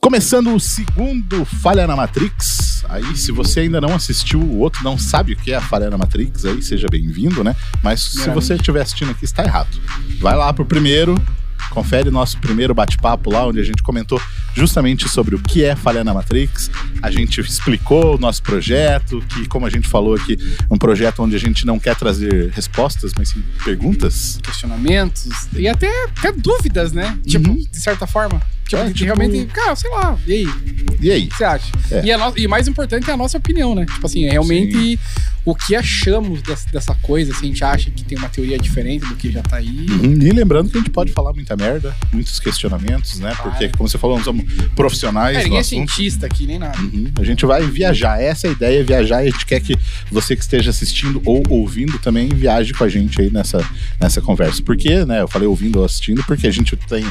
Começando o segundo Falha na Matrix. Aí, se você ainda não assistiu, o outro não sabe o que é a Falha na Matrix, aí seja bem-vindo, né? Mas se você estiver assistindo aqui, está errado. Vai lá pro primeiro, confere nosso primeiro bate-papo lá, onde a gente comentou justamente sobre o que é falha na Matrix. A gente explicou o nosso projeto, que, como a gente falou aqui, é um projeto onde a gente não quer trazer respostas, mas sim perguntas. Questionamentos e até, até dúvidas, né? Tipo, Uhum. de certa forma. Tipo, É, a gente tipo- realmente, cara, sei lá, e aí? E aí? O que você acha? É. E, no- e mais importante é a nossa opinião, né? Tipo assim, é realmente o que achamos des- dessa coisa, se a gente acha que tem uma teoria diferente do que já tá aí. Uhum. E lembrando que a gente pode falar muita merda, muitos questionamentos, né? Claro. Porque, como você falou, nós somos profissionais É, ninguém é cientista aqui, nem nada. Uhum. A gente vai viajar. Essa é a ideia, viajar. E a gente quer que você que esteja assistindo ou ouvindo também viaje com a gente aí nessa, nessa conversa. Porque, né? Eu falei ouvindo ou assistindo, porque a gente tem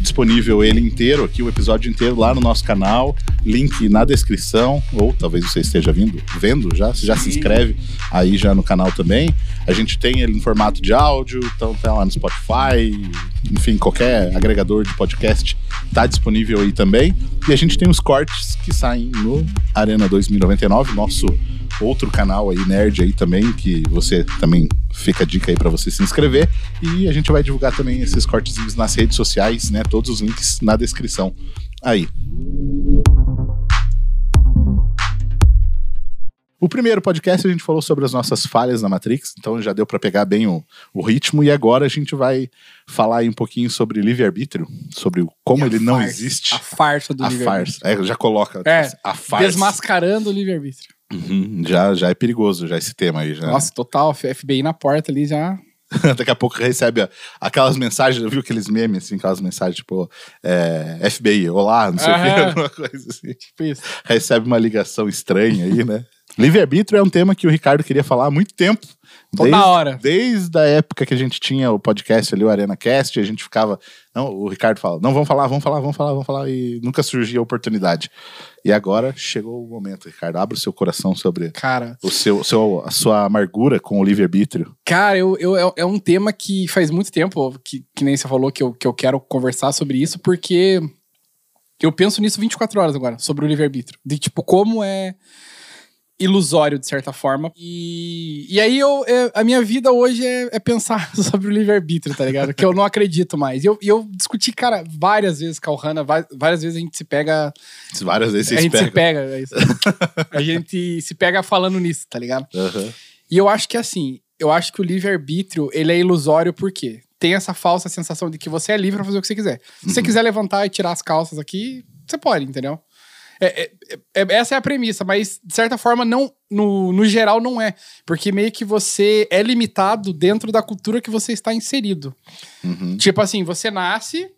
disponível ele inteiro aqui, o episódio inteiro lá no nosso canal. Link na descrição. Ou talvez você esteja vindo, vendo já. Você já se Sim. inscreve aí já no canal também. A gente tem ele em formato de áudio, então tá lá no Spotify, enfim, qualquer agregador de podcast tá disponível aí também. E a gente tem os cortes que saem no Arena 2099, nosso outro canal aí, nerd aí também, que você também fica a dica aí pra você se inscrever. E a gente vai divulgar também esses cortezinhos nas redes sociais, né? Todos os links na descrição aí. O primeiro podcast a gente falou sobre as nossas falhas na Matrix, então já deu pra pegar bem o, o ritmo, e agora a gente vai falar aí um pouquinho sobre livre-arbítrio, sobre como ele não farsa, existe. A farsa do A livre-arbítrio. farsa. É, já coloca É, a farsa. Desmascarando o livre-arbítrio. Uhum, já, já é perigoso já esse tema aí. Já. Nossa, total. FBI na porta ali já. Daqui a pouco recebe aquelas mensagens, viu aqueles memes, assim, aquelas mensagens tipo é, FBI, olá, não sei o que, alguma coisa assim. Tipo isso. Recebe uma ligação estranha aí, né? Livre-arbítrio é um tema que o Ricardo queria falar há muito tempo. Toda hora. Desde a época que a gente tinha o podcast ali, o Arena Cast, a gente ficava. Não, o Ricardo fala, não, vamos falar, vamos falar, vamos falar, vamos falar, e nunca surgia a oportunidade. E agora chegou o momento, Ricardo. Abra o seu coração sobre Cara, o seu, seu, a sua amargura com o livre-arbítrio. Cara, eu, eu, é- é um tema que faz muito tempo, que, que nem você falou, que eu, que eu quero conversar sobre isso, porque eu penso nisso 24 horas agora, sobre o livre-arbítrio. De tipo, como é ilusório, de certa forma. E, e aí eu, é- a minha vida hoje é, é pensar sobre o livre-arbítrio, tá ligado? que eu não acredito mais. E eu, eu discuti, cara, várias vezes com a Ohana, várias vezes a gente se pega. Várias vezes a gente se pega, é isso. a gente se pega falando nisso, tá ligado? Aham. E eu acho que assim, eu acho que o livre-arbítrio, ele é ilusório porque tem essa falsa sensação de que você é livre pra fazer o que você quiser. Se você quiser levantar e tirar as calças aqui, você pode, entendeu? É- é- é- essa é a premissa, mas de certa forma, não, no, no geral, não é. Porque meio que você é limitado dentro da cultura que você está inserido. Uhum. Tipo assim, você nasce.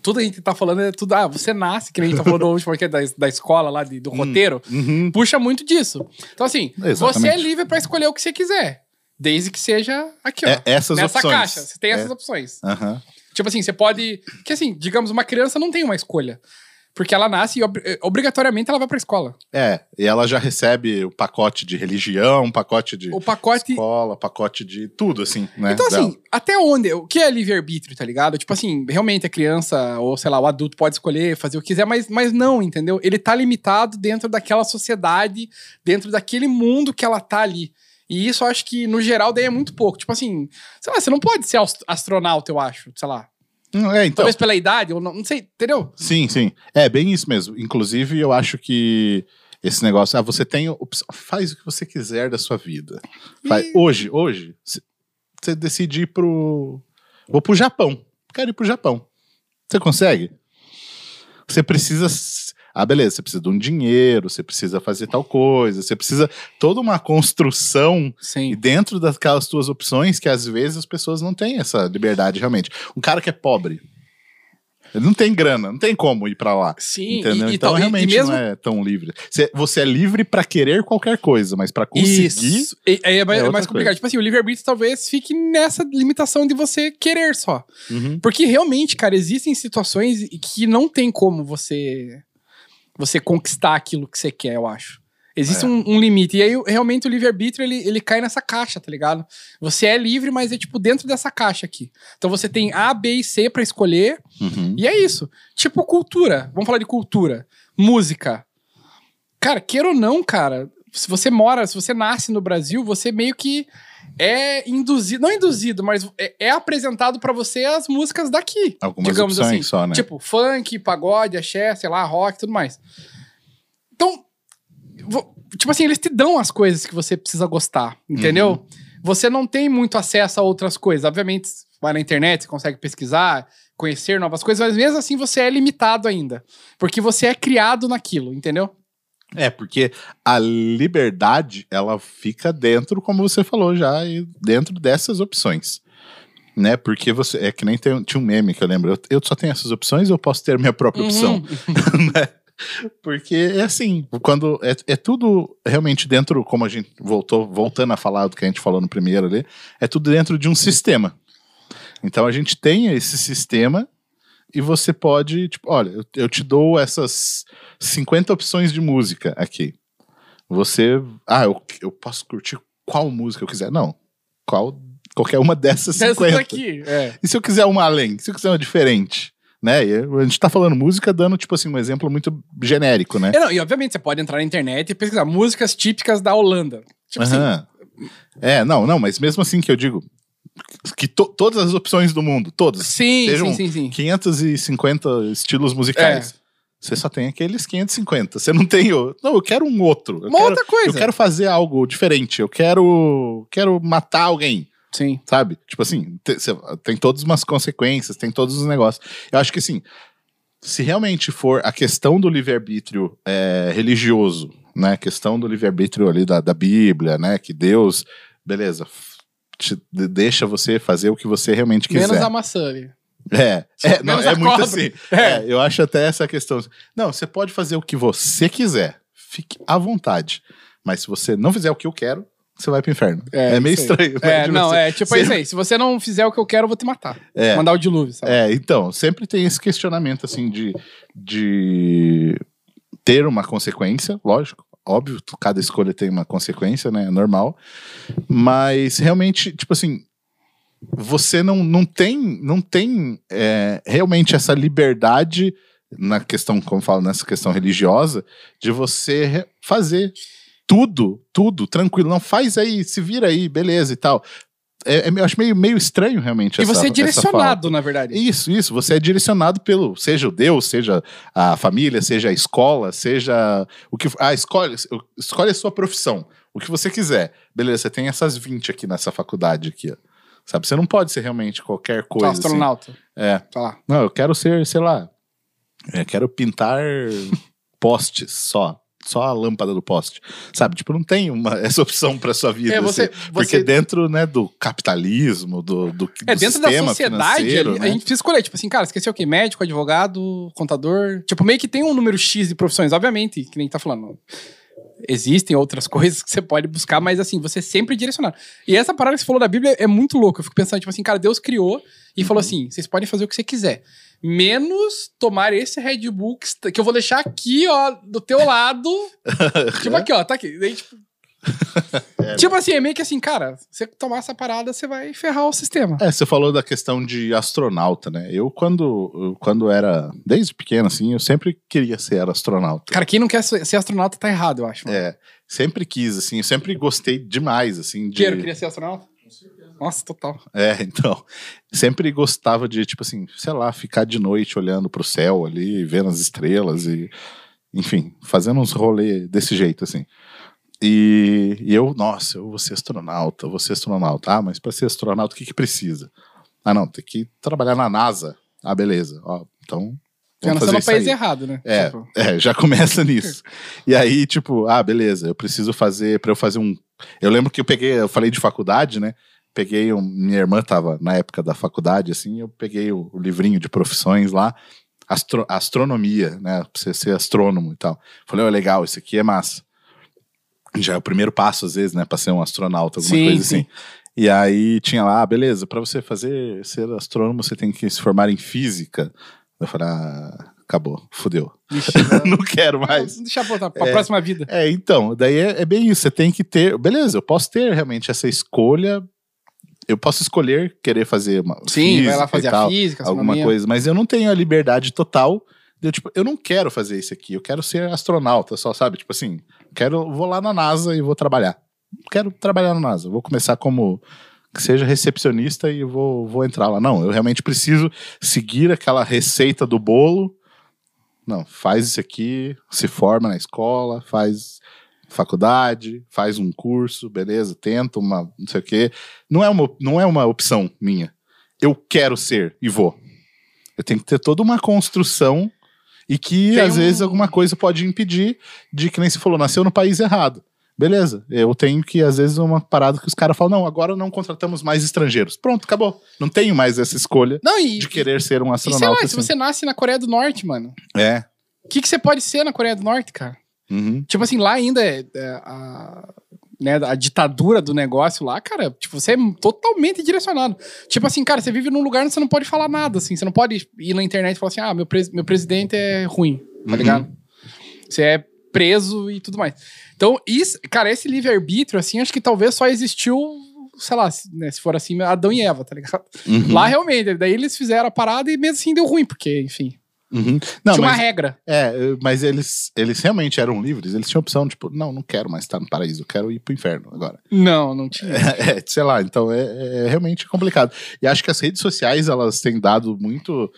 Tudo a gente tá falando é tudo. Ah, você nasce, que nem a gente tá falando hoje, porque é da, da escola lá, de- do roteiro Uhum. puxa muito disso. Então, assim, você Exatamente. é livre pra escolher o que você quiser. Desde que seja aqui, ó. É, essas nessa opções. caixa. Você tem essas É. opções. Aham. Tipo assim, você pode. Que assim, digamos, uma criança não tem uma escolha. Porque ela nasce e ob- eh, obrigatoriamente ela vai pra escola. É, e ela já recebe o pacote de religião, pacote de O pacote. escola, pacote de tudo, assim, né? Então, dela. assim, até onde? O que é livre-arbítrio, tá ligado? Tipo assim, realmente a criança, ou sei lá, o adulto pode escolher, fazer o que quiser, mas, mas não, entendeu? Ele tá limitado dentro daquela sociedade, dentro daquele mundo que ela tá ali. E isso eu acho que, no geral, daí é muito pouco. Tipo assim, sei lá, você não pode ser ast- astronauta, eu acho, sei lá. Hum, É, então. Talvez pela idade, ou não, não sei, entendeu? Sim, sim. É bem isso mesmo. Inclusive, eu acho que esse negócio, ah, você tem opção, faz o que você quiser da sua vida. E- Hoje, hoje, você decide ir pro. Vou pro Japão. Quero ir pro Japão. Você consegue? Você precisa. Ah, beleza, você precisa de um dinheiro, você precisa fazer tal coisa, você precisa toda uma construção e Sim. dentro daquelas tuas opções que às vezes as pessoas não têm essa liberdade realmente. Um cara que é pobre, ele não tem grana, não tem como ir pra lá. Sim, Entendeu? e, e então e- e realmente mesmo não é tão livre. Você, você é livre pra querer qualquer coisa, mas pra conseguir. Isso. E- é, mais, é é outra mais complicado. coisa. Tipo assim, o livre-arbítrio talvez fique nessa limitação de você querer só. Uhum. Porque realmente, cara, existem situações que não tem como você você conquistar aquilo que você quer, eu acho. Existe É. um, um limite. E aí, realmente, o livre-arbítrio, ele, ele cai nessa caixa, tá ligado? Você é livre, mas é, tipo, dentro dessa caixa aqui. Então, você tem A, B e C pra escolher. Uhum. E é isso. Tipo, cultura. Vamos falar de cultura. Música. Cara, queira ou não, cara, se você mora, se você nasce no Brasil, você meio que é induzido, não induzido, mas é, é apresentado pra você as músicas daqui. Algumas digamos assim. só, né? Tipo, funk, pagode, axé, sei lá, rock e tudo mais. Então, tipo assim, eles te dão as coisas que você precisa gostar, entendeu? Uhum. Você não tem muito acesso a outras coisas. Obviamente, vai na internet, você consegue pesquisar, conhecer novas coisas, mas mesmo assim você é limitado ainda. Porque você é criado naquilo, entendeu? É, porque a liberdade, ela fica dentro, como você falou já, e dentro dessas opções. Né? Porque você. É que nem tem, tinha um meme que eu lembro. Eu, eu só tenho essas opções ou eu posso ter minha própria opção? Uhum. né? Porque é assim, quando é, é tudo realmente dentro, como a gente voltou, voltando a falar do que a gente falou no primeiro ali, é tudo dentro de um sistema. Então a gente tem esse sistema e você pode, tipo, olha, eu, eu te dou essas 50 opções de música aqui. Você, ah, eu, eu posso curtir qual música eu quiser. Não, qual qualquer uma dessas 50. Essa daqui, é. E se eu quiser uma além? Se eu quiser uma diferente? Né? E a gente tá falando música dando, tipo assim, um exemplo muito genérico, né? É, não, e obviamente você pode entrar na internet e pesquisar músicas típicas da Holanda. Tipo assim, Aham. É, não, não, mas mesmo assim que eu digo que to- todas as opções do mundo, todas, sim, sejam sim, sim, sim. 550 estilos musicais. É. Você só tem aqueles 550. Você não tem o. Não, eu quero um outro. Eu Uma quero, outra coisa. eu quero fazer algo diferente. Eu quero. Quero matar alguém. Sim. Sabe? Tipo assim, te- cê- tem todas umas consequências, tem todos os negócios. Eu acho que assim, se realmente for a questão do livre-arbítrio é, religioso, né? A questão do livre-arbítrio ali da, da Bíblia, né? Que Deus, beleza, te de- deixa você fazer o que você realmente quiser. Menos a maçã ali. É, é, não, é muito assim. É. É, eu acho até essa questão. Não, você pode fazer o que você quiser. Fique à vontade. Mas se você não fizer o que eu quero, você vai pro inferno. É, meio isso aí. estranho. É, Tipo não, assim, é tipo você- isso aí. Se você não fizer o que eu quero, eu vou te matar. É. Mandar o dilúvio, sabe? É, então, sempre tem esse questionamento, assim, de, de ter uma consequência, lógico, óbvio, cada escolha tem uma consequência, né, é normal, mas realmente, tipo assim, você não, não tem, não tem é, realmente essa liberdade na questão, como falo, nessa questão religiosa, de você fazer tudo, tudo, tranquilo, não faz aí, se vira aí, beleza e tal. É, é- eu acho meio, meio estranho realmente E essa você é direcionado, na verdade. Isso, isso. Você é direcionado pelo, seja o Deus, seja a família, seja a escola, seja o que. Ah, escolhe, escolhe a sua profissão, o que você quiser. Beleza, você tem essas 20 aqui nessa faculdade aqui, ó. Sabe? Você não pode ser realmente qualquer coisa. assim. astronauta. É. Tá lá. Não, eu quero ser, sei lá. Eu quero pintar postes só. Só a lâmpada do poste. Sabe? Tipo, não tem uma, essa opção pra sua vida. É, você- assim. Porque você- dentro, né, do capitalismo, do, do, É, do dentro da sociedade, ali, né? a gente precisa escolher. Tipo assim, cara, esqueceu o quê? Médico, advogado, contador. Tipo, meio que tem um número X de profissões, obviamente, que nem tá falando. Existem outras coisas que você pode buscar, mas assim, você é sempre direcionado. E essa parada que você falou da Bíblia é muito louca. Eu fico pensando, tipo assim, cara, Deus criou e falou assim: vocês podem fazer o que você quiser. Menos tomar esse Red Bull que que eu vou deixar aqui, ó, do teu lado. tipo aqui, ó, tá aqui. Daí, tipo, tipo assim, é meio que assim, cara, você tomar essa parada, você vai ferrar o sistema. É, você falou da questão de astronauta, né? Eu, quando, eu, quando era, desde pequeno, assim, eu sempre queria ser astronauta. Cara, quem não quer ser astronauta tá errado, eu acho. mano. É, sempre quis, assim, eu sempre gostei demais, assim, de... Queiro, queria ser astronauta? Nossa, total. É, então, sempre gostava de, tipo assim, sei lá, ficar de noite olhando pro céu ali, vendo as estrelas e, enfim, fazendo uns rolês desse jeito, assim. E, e eu, nossa, eu vou ser astronauta, eu vou ser astronauta. Ah, mas para ser astronauta, o que que precisa? Ah, não, tem que trabalhar na NASA. Ah, beleza. Ó, então, Já nasceu no país aí. errado, né? É, Tipo, é, já começa nisso. E aí, tipo, ah, beleza, eu preciso fazer, pra eu fazer um. Eu lembro que eu peguei, eu falei de faculdade, né? Peguei, um, minha irmã tava na época da faculdade, assim, eu peguei o, o livrinho de profissões lá, astro- astronomia, né? Pra você ser astrônomo e tal. Falei, ó, legal, isso aqui é massa. Já é o primeiro passo, às vezes, né, pra ser um astronauta, alguma Sim, coisa sim. assim. E aí tinha lá, ah, beleza, pra você fazer ser astrônomo, você tem que se formar em física. Eu falei, ah, acabou, fudeu. Vixe, não quero mais. Deixa eu botar pra É. próxima vida. É, então, daí é, é bem isso. Você tem que ter. Beleza, eu posso ter realmente essa escolha. Eu posso escolher querer fazer uma. Sim, vai lá física fazer e a tal, física, alguma astronomia. coisa, mas eu não tenho a liberdade total. Eu, tipo, eu não quero fazer isso aqui. Eu quero ser astronauta, só sabe? Tipo assim, quero, vou lá na NASA e vou trabalhar. Quero trabalhar na NASA. Vou começar como que seja recepcionista e vou, vou entrar lá. Não, eu realmente preciso seguir aquela receita do bolo. Não, faz isso aqui, se forma na escola, faz faculdade, faz um curso, beleza, tenta uma, não sei o quê. Não é uma, não é uma opção minha. Eu quero ser e vou. Eu tenho que ter toda uma construção e que Tem às um- vezes alguma coisa pode impedir de que nem se falou, nasceu no país errado. Beleza, eu tenho que, às vezes, uma parada que os caras falam, não, agora não contratamos mais estrangeiros. Pronto, acabou. Não tenho mais essa escolha Não, e, de querer ser um e sei astronauta. lá, se assim. você nasce na Coreia do Norte, mano, É. o que, que você pode ser na Coreia do Norte, cara? Uhum. Tipo assim, lá ainda é, é, a, né, a ditadura do negócio lá, cara, tipo, você é totalmente direcionado. Tipo assim, cara, você vive num lugar onde você não pode falar nada, assim. Você não pode ir na internet e falar assim, ah, meu, pres- meu presidente é ruim, tá Uhum. ligado? Você é preso e tudo mais. Então, isso, cara, esse livre-arbítrio, assim, acho que talvez só existiu, sei lá, se, né, se for assim, Adão e Eva, tá ligado? Uhum. Lá realmente, daí eles fizeram a parada e mesmo assim deu ruim, porque, enfim, Uhum. Não, tinha uma mas, regra. é, mas eles, eles realmente eram livres, eles tinham opção, tipo, não, não quero mais estar no paraíso, eu quero ir pro inferno agora. Não, não tinha. É, sei lá, então é, é realmente complicado. E acho que as redes sociais, elas têm dado muito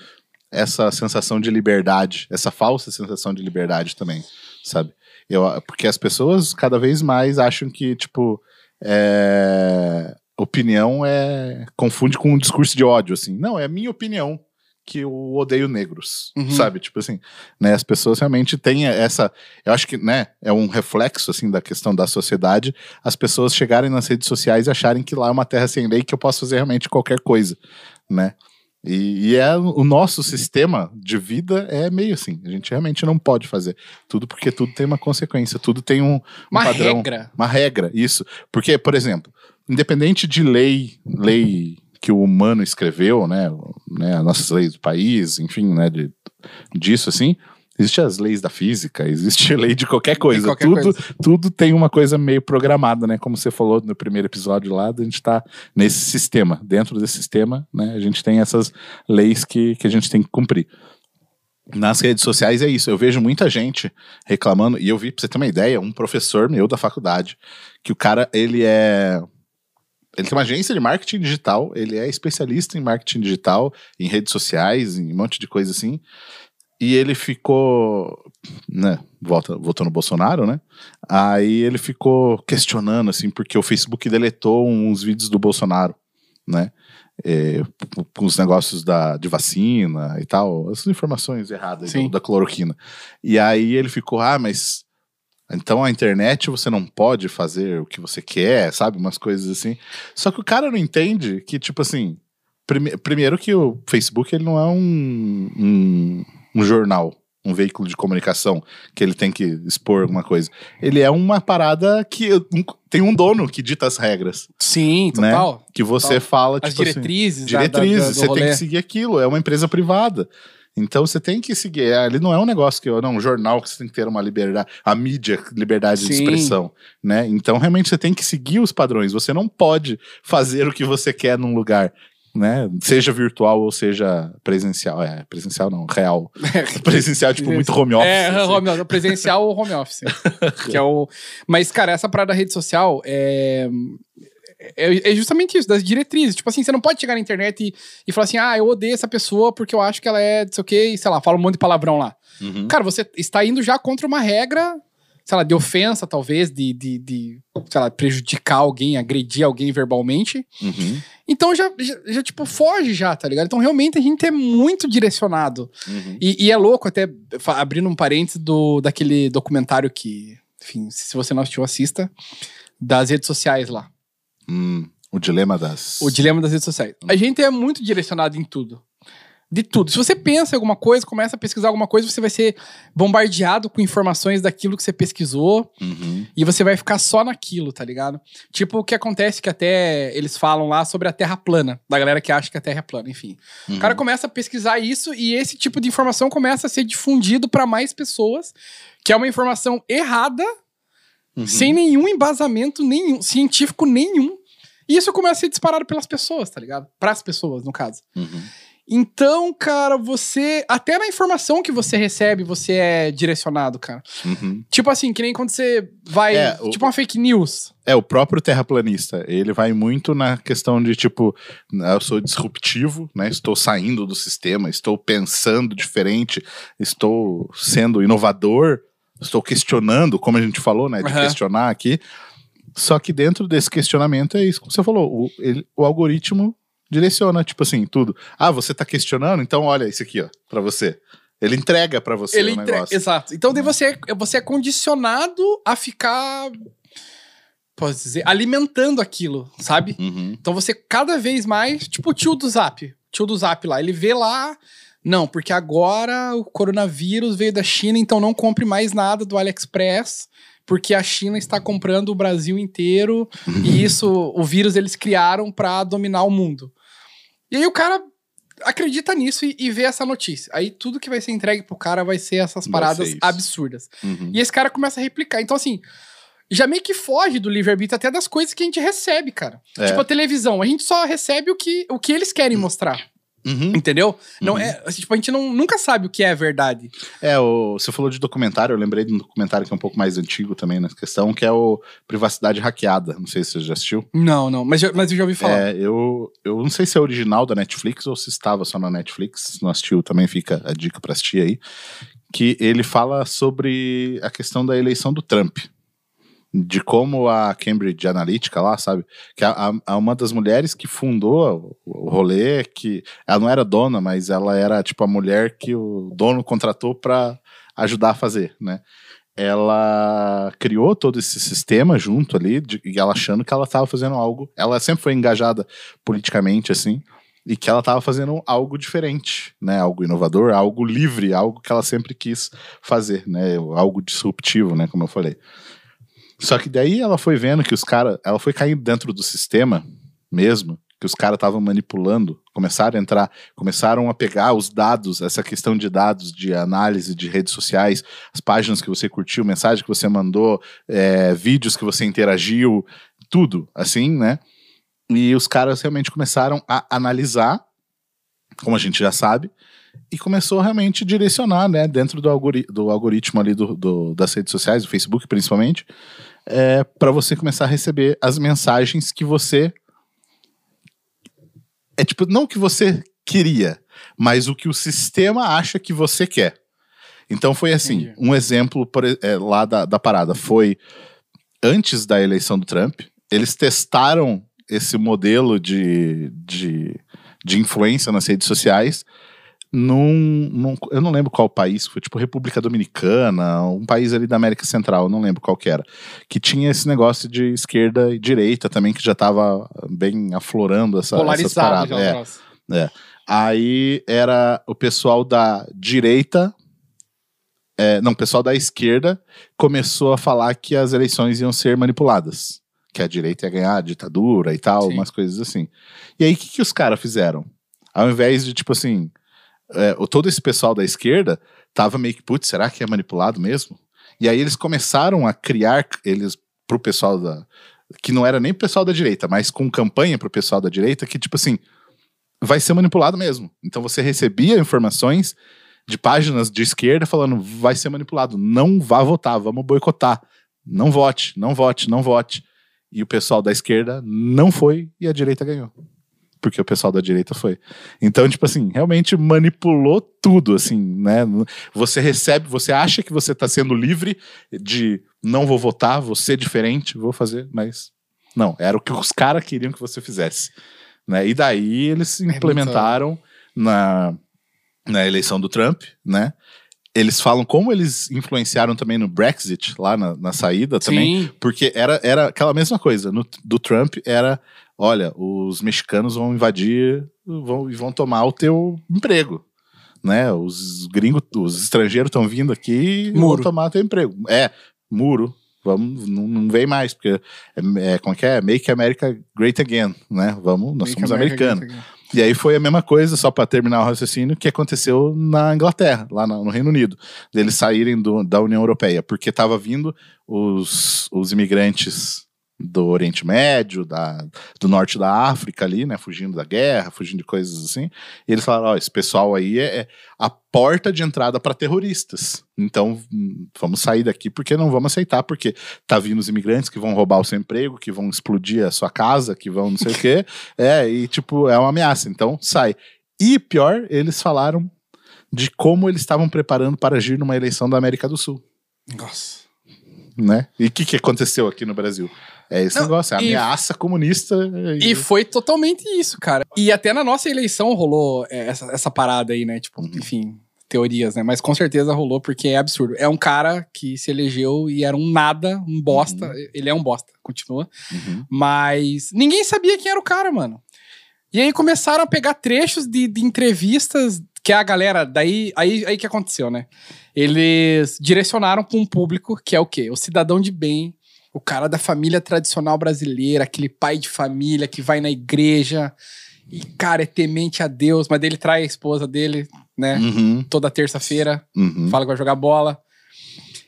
essa sensação de liberdade, essa falsa sensação de liberdade também, sabe? Eu, porque as pessoas cada vez mais acham que, tipo, é, opinião é confunde com um discurso de ódio, assim. Não, é a minha opinião que eu odeio negros, Uhum. sabe? Tipo assim, né? As pessoas realmente têm essa, eu acho que, né? É um reflexo assim da questão da sociedade. As pessoas chegarem nas redes sociais e acharem que lá é uma terra sem lei que eu posso fazer realmente qualquer coisa, né? E, e é o nosso sistema de vida é meio assim. A gente realmente não pode fazer tudo porque tudo tem uma consequência, tudo tem um, um Uma padrão, regra. uma regra, isso. Porque, por exemplo, independente de lei, lei que o humano escreveu, né, né, as nossas leis do país, enfim, né, de, disso assim, existe as leis da física, existe a lei de qualquer coisa, qualquer tudo, coisa. tudo tem uma coisa meio programada, né, como você falou no primeiro episódio lá, a gente tá nesse sistema, dentro desse sistema, né, a gente tem essas leis que, que a gente tem que cumprir. Nas redes sociais é isso. Eu vejo muita gente reclamando, e eu vi, pra você ter uma ideia, um professor meu da faculdade, que o cara, ele é. Ele tem uma agência de marketing digital, ele é especialista em marketing digital, em redes sociais, em um monte de coisa assim. E ele ficou. Né, volta, votou no Bolsonaro, né? Aí ele ficou questionando, assim, porque o Facebook deletou uns vídeos do Bolsonaro, né? É, com os negócios da, de vacina e tal, essas informações erradas do- da cloroquina. E aí ele ficou, ah, mas então a internet você não pode fazer o que você quer, sabe? Umas coisas assim. Só que o cara não entende que, tipo assim, prime- primeiro que o Facebook ele não é um, um, um jornal, um veículo de comunicação que ele tem que expor alguma coisa. Ele é uma parada que tem um dono que dita as regras, Sim, né? total. Que você Total. fala, As tipo assim, diretrizes. da- da- diretrizes, da- você tem rolê. que seguir aquilo, é uma empresa privada. Então você tem que seguir. é, Ali não é um negócio que eu, não, um jornal que você tem que ter uma liberdade, a mídia, liberdade de Sim. expressão, né? Então realmente você tem que seguir os padrões. Você não pode fazer o que você quer num lugar, né? Seja virtual ou seja presencial. É, presencial não, real. presencial, tipo, muito home office. É, assim. home office, presencial ou home office. que é o... Mas, cara, essa parada da rede social é... é... é justamente isso, das diretrizes. Tipo assim, você não pode chegar na internet e, e falar assim, ah, eu odeio essa pessoa porque eu acho que ela é, não sei o quê, e sei lá, fala um monte de palavrão lá. Uhum. Cara, você está indo já contra uma regra, sei lá, de ofensa, talvez, de, de, de sei lá, prejudicar alguém, agredir alguém verbalmente. Uhum. Então já, já, já, tipo, foge já, tá ligado? Então realmente a gente é muito direcionado. Uhum. E, e é louco, até abrindo um parênteses do, daquele documentário que, enfim, se você não assistiu, assista, das redes sociais lá. Hum, o dilema das. O dilema das redes sociais. A gente é muito direcionado em tudo. De tudo. Se você pensa em alguma coisa, começa a pesquisar alguma coisa, você vai ser bombardeado com informações daquilo que você pesquisou Uhum. e você vai ficar só naquilo, tá ligado? Tipo o que acontece que até eles falam lá sobre a Terra plana, da galera que acha que a Terra é plana, enfim. Uhum. O cara começa a pesquisar isso e esse tipo de informação começa a ser difundido pra mais pessoas, que é uma informação errada, Uhum. sem nenhum embasamento nenhum, científico nenhum. E isso começa a ser disparado pelas pessoas, tá ligado? Pras pessoas, no caso. Uhum. Então, cara, você. Até na informação que você recebe, você é direcionado, cara. Uhum. Tipo assim, que nem quando você vai. É, o- Tipo uma fake news. É, o próprio terraplanista, ele vai muito na questão de, tipo, eu sou disruptivo, né? Estou saindo do sistema, estou pensando diferente, estou sendo inovador, estou questionando, como a gente falou, né? De Aham. questionar aqui. Só que dentro desse questionamento é isso que você falou. O, ele- o algoritmo direciona, tipo assim, tudo. Ah, você tá questionando? Então olha isso aqui, ó, pra você. Ele entrega pra você Ele o entre- negócio. Exato. Então daí você, é- você é condicionado a ficar. Posso dizer, alimentando aquilo, sabe? Uhum. Então você cada vez mais, tipo o tio do Zap, tio do Zap lá, ele vê lá, não, porque agora o coronavírus veio da China, então não compre mais nada do AliExpress, porque a China está comprando o Brasil inteiro e isso, o vírus eles criaram pra dominar o mundo. E aí o cara acredita nisso e, e vê essa notícia. Aí tudo que vai ser entregue pro cara vai ser essas paradas ser absurdas. Uhum. E esse cara começa a replicar. Então, assim, já meio que foge do livre-arbítrio até das coisas que a gente recebe, cara. É. Tipo a televisão. A gente só recebe o que, o que eles querem mostrar. Uhum. Entendeu? Não Uhum. é, tipo, a gente não, nunca sabe o que é verdade. É, o, você falou de documentário, eu lembrei de um documentário que é um pouco mais antigo também nessa questão, que é o Privacidade Hackeada. Não sei se você já assistiu. Não, não. Mas, mas eu já ouvi falar. É, eu, eu não sei se é original da Netflix ou se estava só na Netflix. Se não assistiu, também fica a dica pra assistir aí. Que ele fala sobre a questão da eleição do Trump. De como a Cambridge Analytica lá, sabe? Que a, uma das mulheres que fundou o, rolê, que ela não era dona, mas ela era tipo a mulher que o dono contratou pra ajudar a fazer, né? Ela criou todo esse sistema junto ali, de- e ela achando que ela estava fazendo algo. Ela sempre foi engajada politicamente, assim, e que ela estava fazendo algo diferente, né? Algo inovador, algo livre, algo que ela sempre quis fazer, né? Algo disruptivo, né? Como eu falei. Só que daí ela foi vendo que os caras. Ela foi caindo dentro do sistema mesmo, que os caras estavam manipulando, começaram a entrar, começaram a pegar os dados, essa questão de dados de análise de redes sociais, as páginas que você curtiu, mensagem que você mandou, é, vídeos que você interagiu, tudo, assim, né? E os caras realmente começaram a analisar, como a gente já sabe, e começou realmente a direcionar, né, dentro do, algori do algoritmo ali do, do- das redes sociais, do Facebook principalmente, é, para você começar a receber as mensagens que você. É tipo, não que você queria, mas o que o sistema acha que você quer. Então foi assim: Entendi. um exemplo por é, lá da, da parada foi antes da eleição do Trump, eles testaram esse modelo de, de, de influência nas redes sociais num, num- Eu não lembro qual país, foi tipo República Dominicana, um país ali da América Central, eu não lembro qual que era. Que tinha esse negócio de esquerda e direita também, que já tava bem aflorando essa, essas paradas. É. troço. Aí era o pessoal da direita. é, não, o pessoal da esquerda começou a falar que as eleições iam ser manipuladas. Que a direita ia ganhar a ditadura e tal, Sim. umas coisas assim. E aí, o que, que os caras fizeram? Ao invés de, tipo assim, é, o- todo esse pessoal da esquerda tava meio que, putz, será que é manipulado mesmo? E aí eles começaram a criar, eles, pro pessoal da. Que não era nem pessoal da direita, mas com campanha pro pessoal da direita, que, tipo assim, vai ser manipulado mesmo. Então você recebia informações de páginas de esquerda falando vai ser manipulado, não vá votar, vamos boicotar. Não vote, não vote, não vote. E o pessoal da esquerda não foi e a direita ganhou. Porque o pessoal da direita foi. Então, tipo assim, realmente manipulou tudo, assim, né? Você recebe, você acha que você tá sendo livre de não vou votar, vou ser diferente, vou fazer, mas não, era o que os caras queriam que você fizesse. Né? E daí eles implementaram na, na eleição do Trump, né? Eles falam como eles influenciaram também no Brexit, lá na, na saída também, Sim. porque era, era aquela mesma coisa. No, do Trump era olha, os mexicanos vão invadir vão, e vão tomar o teu emprego. Né? Os gringos, os estrangeiros estão vindo aqui e vão Muro. tomar teu emprego. É, muro. Vamos, não, não vem mais, porque é, é, como é que é? Make America Great Again, né? Vamos, nós Make somos America americanos. E aí foi a mesma coisa, só para terminar o raciocínio, que aconteceu na Inglaterra, lá no, no Reino Unido, deles saírem do- da União Europeia, porque estava vindo os, os imigrantes do Oriente Médio, da, do norte da África ali, né, fugindo da guerra, fugindo de coisas assim. E eles falaram, ó, esse pessoal aí é, é a porta de entrada para terroristas. Então, vamos sair daqui porque não vamos aceitar, porque tá vindo os imigrantes que vão roubar o seu emprego, que vão explodir a sua casa, que vão não sei o quê. É, e tipo, é uma ameaça. Então, sai. E pior, eles falaram de como eles estavam preparando para agir numa eleição da América do Sul, Nossa. né? E o que, que aconteceu aqui no Brasil? É esse Não, negócio, é e- ameaça comunista. E foi totalmente isso, cara. E até na nossa eleição rolou é, essa, essa parada aí, né? Tipo, Uhum. enfim, teorias, né? Mas com certeza rolou porque é absurdo. É um cara que se elegeu e era um nada, um bosta. Uhum. Ele é um bosta, continua. Uhum. Mas ninguém sabia quem era o cara, mano. E aí começaram a pegar trechos de, de entrevistas que a galera. Daí aí, aí que aconteceu, né? Eles direcionaram para um público que é o quê? O cidadão de bem, o cara da família tradicional brasileira, aquele pai de família que vai na igreja e, cara, é temente a Deus, mas ele trai a esposa dele, né? Uhum. Toda terça-feira Uhum. fala que vai jogar bola.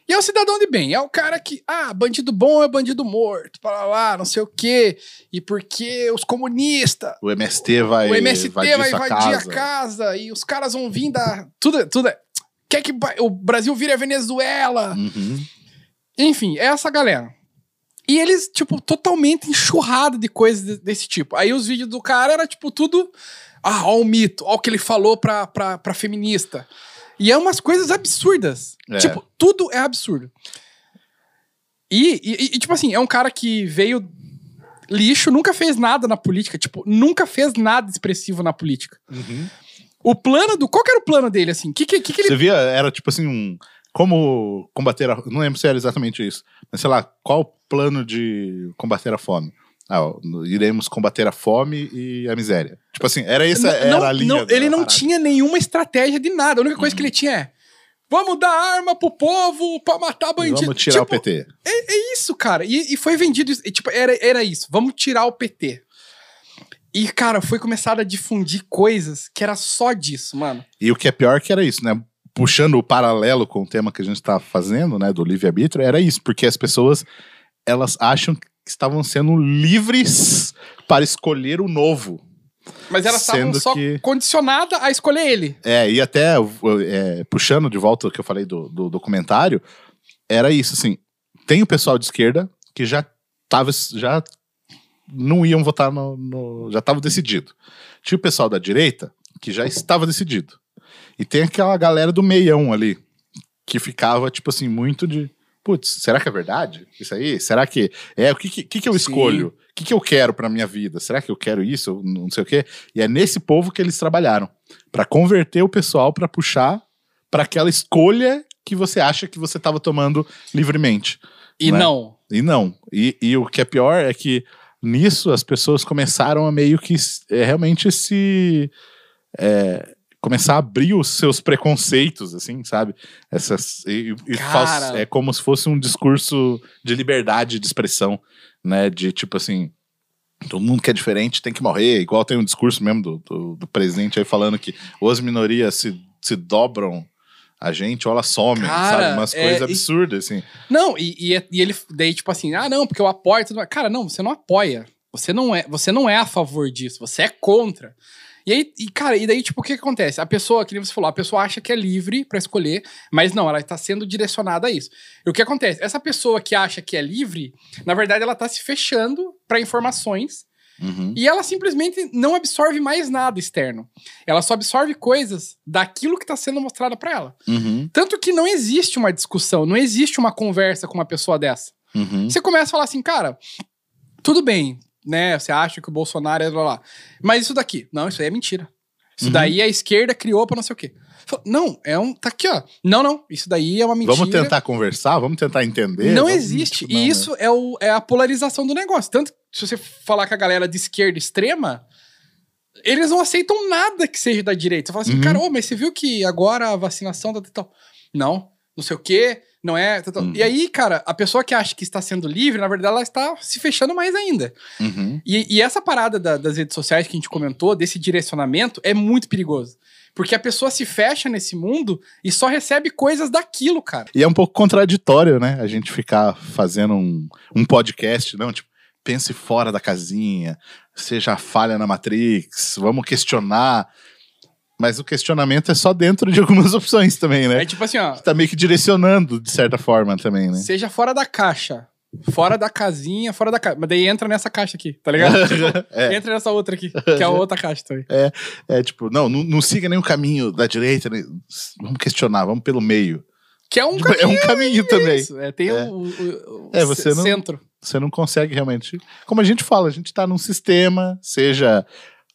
E é o cidadão de bem, é o cara que, ah, bandido bom é bandido morto, para lá, não sei o quê. E porque os comunistas, O MST vai, o MST invadir vai invadir a casa e os caras vão vir da. Tudo, tudo é. Quer que o Brasil vire a Venezuela? Uhum. Enfim, é essa galera. E eles, tipo, totalmente enxurrado de coisas de- desse tipo. Aí os vídeos do cara era, tipo, tudo. Ah, ó o mito, ó o que ele falou pra, pra, pra feminista. E é umas coisas absurdas. É. Tipo, tudo é absurdo. E, e- e, tipo assim, é um cara que veio lixo, nunca fez nada na política. Tipo, nunca fez nada expressivo na política. O plano do. Qual que era o plano dele, assim? Que, que, que, que ele Você via, era tipo assim, um. Como combater a. Não lembro se era exatamente isso. Mas sei lá, qual o plano de combater a fome? Ah, iremos combater a fome e a miséria. Tipo assim, era essa Não- era a linha. não, ele não parada. tinha nenhuma estratégia de nada. A única coisa que ele tinha é. Vamos dar arma pro povo pra matar bandido. Vamos tirar o Tipo, PT. É isso, cara. E, e foi vendido. isso. E, tipo, era, era isso. Vamos tirar o PT. E, cara, foi começado a difundir coisas que era só disso, mano. E o que é pior que era isso, né? Puxando o paralelo com o tema que a gente tá fazendo, né, do livre-arbítrio, era isso, porque as pessoas, elas acham que estavam sendo livres para escolher o novo. Mas elas estavam só que- condicionadas a escolher ele. É, e até é, puxando de volta o que eu falei do, do documentário, era isso, assim, tem o pessoal de esquerda que já tava, já não iam votar no, no- já estava decidido. Tinha o pessoal da direita que já estava decidido. E tem aquela galera do meião ali, que ficava, tipo assim, muito de. Putz, será que é verdade? Isso aí? Será que. É, o que, que, que eu Sim. escolho? O que, que eu quero pra minha vida? Será que eu quero isso? Não sei o quê. E é nesse povo que eles trabalharam. Pra converter o pessoal, pra puxar pra aquela escolha que você acha que você tava tomando livremente. E Né? não. E não. E, e o que é pior é que nisso as pessoas começaram a meio que é, realmente se. é, começar a abrir os seus preconceitos, assim, sabe? Essas, e, e faz- é como se fosse um discurso de liberdade de expressão, né? De tipo assim. Todo mundo que é diferente tem que morrer, igual tem um discurso mesmo do, do, do presidente aí falando que ou as minorias se, se dobram a gente ou elas somem, sabe? Umas é, coisas e- absurdas, assim. Não, e, e, e ele daí, tipo assim, ah, não, porque eu apoio. Cara, não, você não apoia. Você não é, você não é a favor disso, você é contra. E aí, e, cara, e daí, tipo, o que, que acontece? A pessoa, que nem você falou, a pessoa acha que é livre pra escolher, mas não, ela tá sendo direcionada a isso. E o que acontece? Essa pessoa que acha que é livre, na verdade, ela tá se fechando pra informações Uhum. e ela simplesmente não absorve mais nada externo. Ela só absorve coisas daquilo que tá sendo mostrado pra ela. Uhum. Tanto que não existe uma discussão, não existe uma conversa com uma pessoa dessa. Uhum. Você começa a falar assim, cara, tudo bem, né? Você acha que o Bolsonaro é blá blá. Mas isso daqui, não, isso aí é mentira. Isso Uhum. daí a esquerda criou pra não sei o quê. Não, é um. Tá aqui, ó. Não, não. Isso daí é uma mentira. Vamos tentar conversar, vamos tentar entender. Não existe. tipo, e não, isso é, o, é a polarização do negócio. Tanto se você falar com a galera de esquerda extrema, eles não aceitam nada que seja da direita. Você fala assim, Uhum. cara, ô, mas você viu que agora a vacinação tá tal. Não, não sei o quê, não é. tal, tal. Uhum. E aí, cara, a pessoa que acha que está sendo livre, na verdade, ela está se fechando mais ainda. Uhum. E, e essa parada da- das redes sociais que a gente comentou, desse direcionamento, é muito perigoso. Porque a pessoa se fecha nesse mundo e só recebe coisas daquilo, cara. E é um pouco contraditório, né? A gente ficar fazendo um, um podcast, não, tipo, pense fora da casinha, seja falha na Matrix, vamos questionar. Mas o questionamento é só dentro de algumas opções também, né? É tipo assim, ó. Tá meio que direcionando, de certa forma, também, né? Seja fora da caixa. Fora da casinha, fora da caixa. Mas daí entra nessa caixa aqui, tá ligado? Tipo, É. Entra nessa outra aqui, que é a outra caixa também. É tipo, não, não, não siga nenhum caminho da direita, né? vamos questionar, vamos pelo meio. Que é um Tipo, é um caminho também. Isso, é, tem É. o, o- o- É, você não- centro. Você não consegue realmente. Como a gente fala, a gente tá num sistema, seja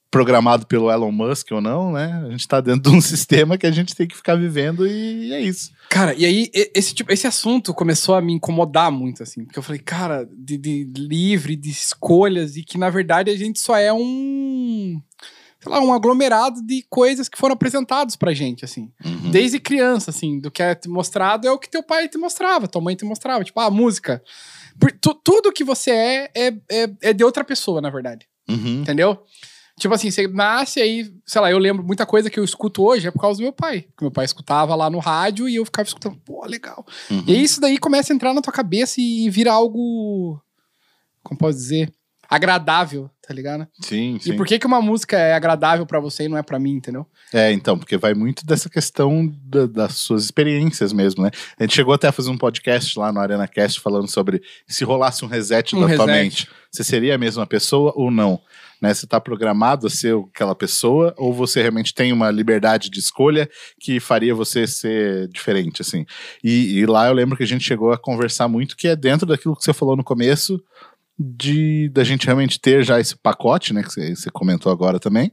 programado pelo Elon Musk ou não, né? A gente tá dentro de um sistema que a gente tem que ficar vivendo e é isso. Cara, e aí esse, tipo, esse assunto começou a me incomodar muito, assim. Porque eu falei, cara, de, de livre, de escolhas, e que na verdade a gente só é um. Sei lá, um aglomerado de coisas que foram apresentadas pra gente, assim. Uhum. Desde criança, assim, do que é te mostrado é o que teu pai te mostrava, tua mãe te mostrava. Tipo, a música. Por- tu- tudo que você é, é, é, é de outra pessoa, na verdade. Uhum. Entendeu? Tipo assim, você nasce aí, sei lá, eu lembro muita coisa que eu escuto hoje é por causa do meu pai. Porque meu pai escutava lá no rádio e eu ficava escutando, pô, legal. Uhum. E isso daí começa a entrar na tua cabeça e vira algo. Como posso dizer? Agradável, tá ligado? Sim, sim. E por que, que uma música é agradável pra você e não é pra mim, entendeu? É, então, porque vai muito dessa questão da- das suas experiências mesmo, né? A gente chegou até a fazer um podcast lá no Arena Cast falando sobre se rolasse um reset Um da tua reset. mente, você seria a mesma pessoa ou não? Né? Você tá programado a ser aquela pessoa ou você realmente tem uma liberdade de escolha que faria você ser diferente, assim? E, e lá eu lembro que a gente chegou a conversar muito que é dentro daquilo que você falou no começo de da gente realmente ter já esse pacote, né, que você, comentou agora também,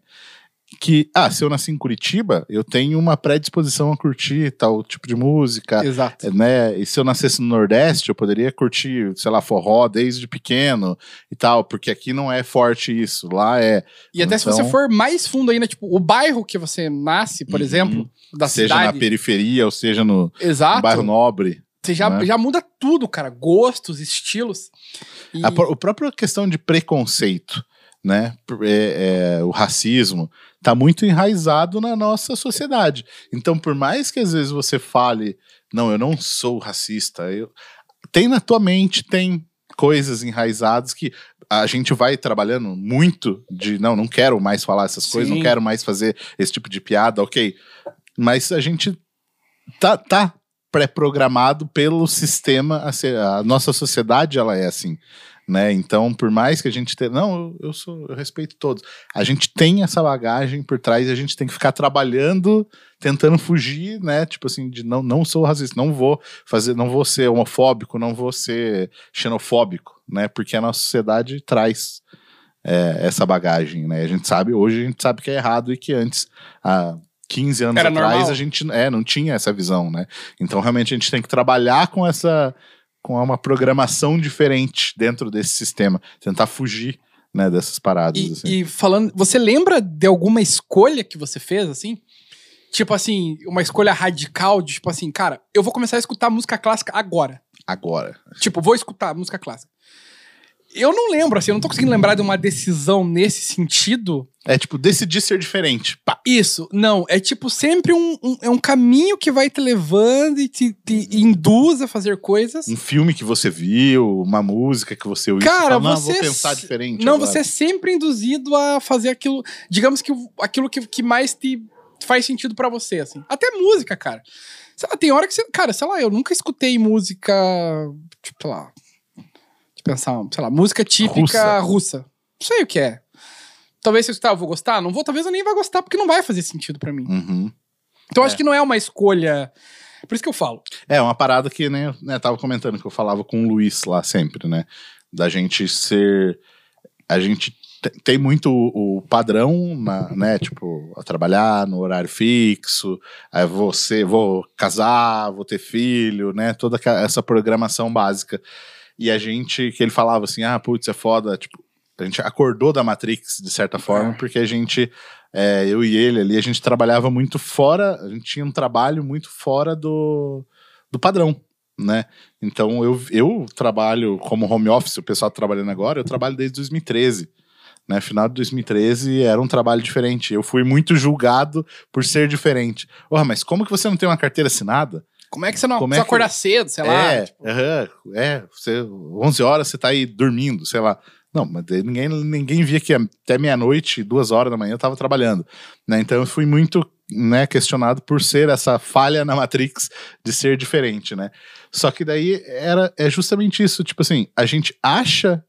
que, ah, se eu nasci em Curitiba, eu tenho uma predisposição a curtir tal tipo de música, Exato. né? E se eu nascesse no Nordeste, eu poderia curtir, sei lá, forró desde pequeno e tal, porque aqui não é forte isso, lá é, E até se Então- você for mais fundo ainda, tipo, o bairro que você nasce, por Uhum. exemplo, da seja cidade. na periferia ou seja no, no Exato. bairro nobre. Você já, né? já muda tudo, cara. Gostos, estilos. E- A, a própria questão de preconceito, né? É, é, o racismo tá muito enraizado na nossa sociedade. Então, por mais que às vezes você fale, não, eu não sou racista, eu... tem na tua mente, tem coisas enraizadas que a gente vai trabalhando muito de não, não quero mais falar essas coisas, não Sim. quero mais fazer esse tipo de piada, ok. Mas a gente tá, tá pré-programado pelo sistema, a, ser- a nossa sociedade ela é assim, né? Então, por mais que a gente tenha, não, eu, eu sou, eu respeito todos. A gente tem essa bagagem por trás e a gente tem que ficar trabalhando, tentando fugir, né? Tipo assim, de não, não sou racista, não vou fazer, não vou ser homofóbico, não vou ser xenofóbico, né? Porque a nossa sociedade traz é, essa bagagem, né? A gente sabe, hoje a gente sabe que é errado e que antes, há 15 anos Era atrás, normal. a gente é, não tinha essa visão, né? Então, realmente, a gente tem que trabalhar com essa com uma programação diferente dentro desse sistema, tentar fugir, né, dessas paradas. E, assim. e falando, você lembra de alguma escolha que você fez, assim? Tipo assim, uma escolha radical de tipo assim, cara, eu vou começar a escutar música clássica agora. Agora. Tipo, vou escutar música clássica. Eu não lembro, assim, eu não tô conseguindo lembrar de uma decisão nesse sentido. É tipo, decidir ser diferente. Pá. Isso, não, é tipo sempre um, um- é um caminho que vai te levando e te, te induz a fazer coisas. Um filme que você viu, uma música que você ouviu. Cara, você fala, não, você vou pensar diferente. Não, agora." você é sempre induzido a fazer aquilo, digamos que aquilo que, que mais te faz sentido pra você, assim. Até música, cara. Sei lá, tem hora que você, cara, sei lá, eu nunca escutei música, tipo, sei lá, pensar, sei lá, música típica Russa. russa. Não sei o que é. Talvez se eu escutar eu vou gostar, não vou, talvez eu nem vá gostar porque não vai fazer sentido pra mim. Uhum. Então eu acho É. que não é uma escolha. Por isso que eu falo. É, uma parada que, né, né, tava comentando que eu falava com o Luiz lá sempre, né? Da gente ser. A gente te- tem muito o, padrão, na, né? Tipo, a trabalhar no horário fixo, aí você, vou casar, vou ter filho, né? Toda essa programação básica. E a gente, que ele falava assim, ah, putz, é foda, tipo, a gente acordou da Matrix, de certa forma, É. porque a gente, é, eu e ele ali, a gente trabalhava muito fora, a gente tinha um trabalho muito fora do, do padrão, né? Então eu, eu trabalho como home office, o pessoal tá trabalhando agora, eu trabalho desde 2013. Né, final de 2013 era um trabalho diferente. Eu fui muito julgado por ser diferente. Porra, mas como que você não tem uma carteira assinada? Como é que você não Como é que- acordar cedo, sei lá? é, tipo, é, você, 11 horas você tá aí dormindo, sei lá. Não, mas ninguém, ninguém via que até meia-noite, duas horas da manhã eu tava trabalhando. Né? Então eu fui muito né, questionado por ser essa falha na Matrix de ser diferente, né? Só que daí era, é justamente isso, tipo assim, a gente acha